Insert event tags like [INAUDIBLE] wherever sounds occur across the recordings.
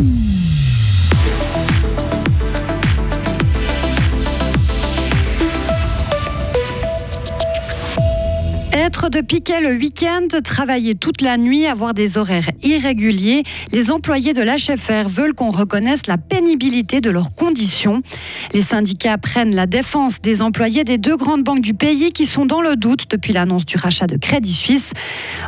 Mm-hmm. Être de piquet le week-end, travailler toute la nuit, avoir des horaires irréguliers, les employés de l'HFR veulent qu'on reconnaisse la pénibilité de leurs conditions. Les syndicats prennent la défense des employés des deux grandes banques du pays qui sont dans le doute depuis l'annonce du rachat de Crédit Suisse.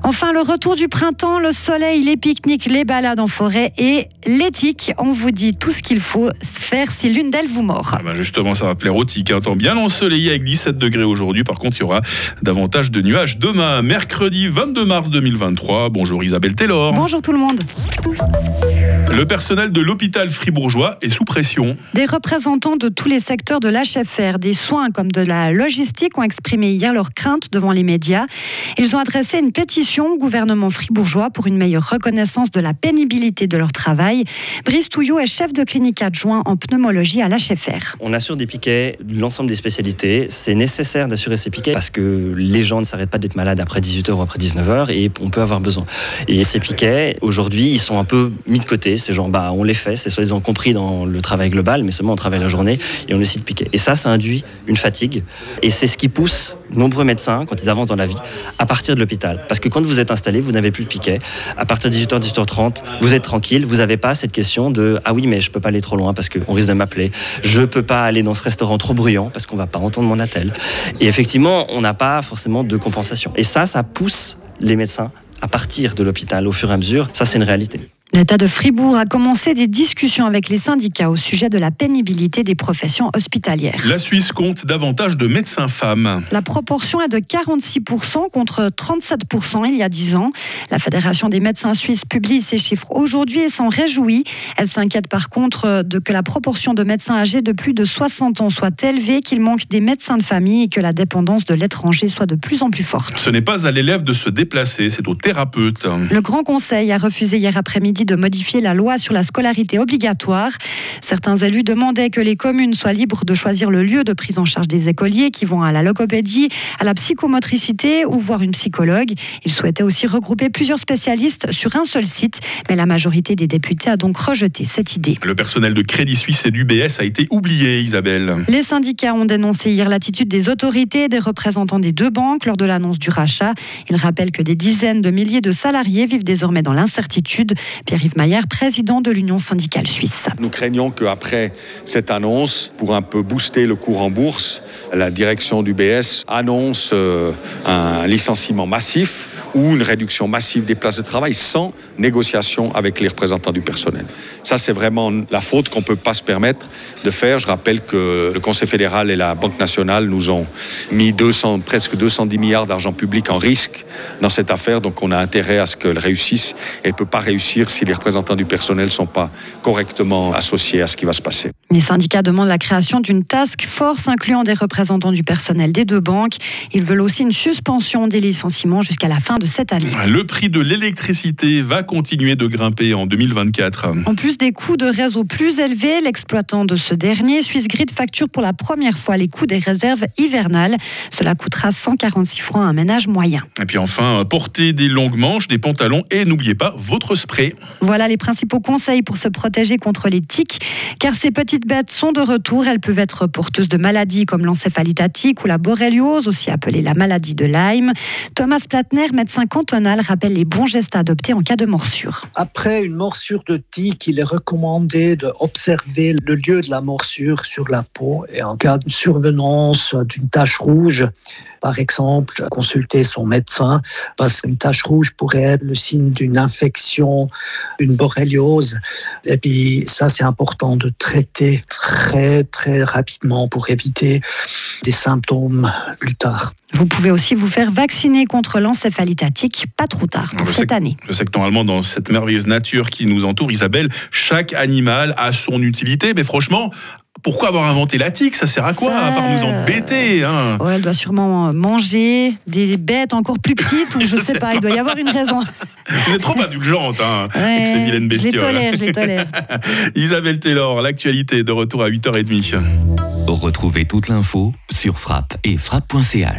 Enfin, le retour du printemps, le soleil, les pique-niques, les balades en forêt et l'éthique. On vous dit tout ce qu'il faut faire si l'une d'elles vous mord. Ah bah justement, ça va plaire au tic. Un temps bien ensoleillé avec 17 degrés aujourd'hui. Par contre, il y aura davantage de nuages demain, mercredi 22 mars 2023. Bonjour Isabelle Taylor. Bonjour tout le monde. Le personnel de l'hôpital fribourgeois est sous pression. Des représentants de tous les secteurs de l'HFR, des soins comme de la logistique ont exprimé hier leurs craintes devant les médias. Ils ont adressé une pétition au gouvernement fribourgeois pour une meilleure reconnaissance de la pénibilité de leur travail. Brice Touillot est chef de clinique adjoint en pneumologie à l'HFR. On assure des piquets, l'ensemble des spécialités. C'est nécessaire d'assurer ces piquets parce que les gens ne s'arrêtent pas d'être malades après 18h ou après 19h et on peut avoir besoin. Et ces piquets, aujourd'hui, ils sont un peu mis de côté c'est genre, bah, on les fait, c'est soi-disant compris dans le travail global, mais seulement on travaille la journée et on décide de piquer. Et ça, ça induit une fatigue. Et c'est ce qui pousse nombreux médecins, quand ils avancent dans la vie, à partir de l'hôpital. Parce que quand vous êtes installé, vous n'avez plus de piquet. À partir de 18h, 18h30, vous êtes tranquille, vous n'avez pas cette question de Ah oui, mais je peux pas aller trop loin parce qu'on risque de m'appeler. Je peux pas aller dans ce restaurant trop bruyant parce qu'on va pas entendre mon attel. Et effectivement, on n'a pas forcément de compensation. Et ça, ça pousse les médecins à partir de l'hôpital au fur et à mesure. Ça, c'est une réalité. L'État de Fribourg a commencé des discussions avec les syndicats au sujet de la pénibilité des professions hospitalières. La Suisse compte davantage de médecins femmes. La proportion est de 46% contre 37% il y a 10 ans. La Fédération des médecins suisses publie ces chiffres aujourd'hui et s'en réjouit. Elle s'inquiète par contre de que la proportion de médecins âgés de plus de 60 ans soit élevée, qu'il manque des médecins de famille et que la dépendance de l'étranger soit de plus en plus forte. Ce n'est pas à l'élève de se déplacer, c'est au thérapeute. Le Grand Conseil a refusé hier après-midi de modifier la loi sur la scolarité obligatoire. Certains élus demandaient que les communes soient libres de choisir le lieu de prise en charge des écoliers qui vont à la logopédie, à la psychomotricité ou voir une psychologue. Ils souhaitaient aussi regrouper plusieurs spécialistes sur un seul site, mais la majorité des députés a donc rejeté cette idée. Le personnel de Crédit Suisse et d'UBS a été oublié, Isabelle. Les syndicats ont dénoncé hier l'attitude des autorités et des représentants des deux banques lors de l'annonce du rachat. Ils rappellent que des dizaines de milliers de salariés vivent désormais dans l'incertitude. Pierre-Yves Maillard, président de l'Union syndicale suisse. Nous craignons qu'après cette annonce, pour un peu booster le cours en bourse, la direction du BS annonce euh, un licenciement massif ou une réduction massive des places de travail sans négociation avec les représentants du personnel. Ça, c'est vraiment la faute qu'on ne peut pas se permettre de faire. Je rappelle que le Conseil fédéral et la Banque nationale nous ont mis 200, presque 210 milliards d'argent public en risque dans cette affaire, donc on a intérêt à ce qu'elle réussisse. Elle ne peut pas réussir si les représentants du personnel ne sont pas correctement associés à ce qui va se passer. Les syndicats demandent la création d'une task force incluant des représentants du personnel des deux banques. Ils veulent aussi une suspension des licenciements jusqu'à la fin de cette année. Le prix de l'électricité va continuer de grimper en 2024. En plus des coûts de réseau plus élevés, l'exploitant de ce dernier, Swiss Grid, facture pour la première fois les coûts des réserves hivernales. Cela coûtera 146 francs à un ménage moyen. Et puis enfin, portez des longues manches, des pantalons et n'oubliez pas votre spray. Voilà les principaux conseils pour se protéger contre les tiques, car ces petites bêtes sont de retour. Elles peuvent être porteuses de maladies comme l'encéphalite ou la borréliose, aussi appelée la maladie de Lyme. Thomas Platner, médecin cantonal, rappelle les bons gestes à adopter en cas de morsure. Après une morsure de tique, il est recommandé d'observer le lieu de la morsure sur la peau et en cas de survenance d'une tache rouge, par exemple, consulter son médecin parce qu'une tache rouge pourrait être le signe d'une infection, une borréliose. Et puis ça, c'est important de traiter très très rapidement pour éviter des symptômes plus tard. Vous pouvez aussi vous faire vacciner contre l'encéphalite pas trop tard pour cette année. Je sais que normalement, dans cette merveilleuse nature qui nous entoure, Isabelle, chaque animal a son utilité, mais franchement, pourquoi avoir inventé la tique? Ça sert à quoi? À part nous embêter hein ouais, Elle doit sûrement manger des bêtes encore plus petites ou je, [LAUGHS] sais, pas, il doit y avoir une raison. [LAUGHS] Vous êtes trop indulgente hein, avec ces vilaines bestioles. Je les tolère, je les tolère. [LAUGHS] Isabelle Taylor, l'actualité de retour à 8h30. Retrouvez toute l'info sur frappe et frappe.ch.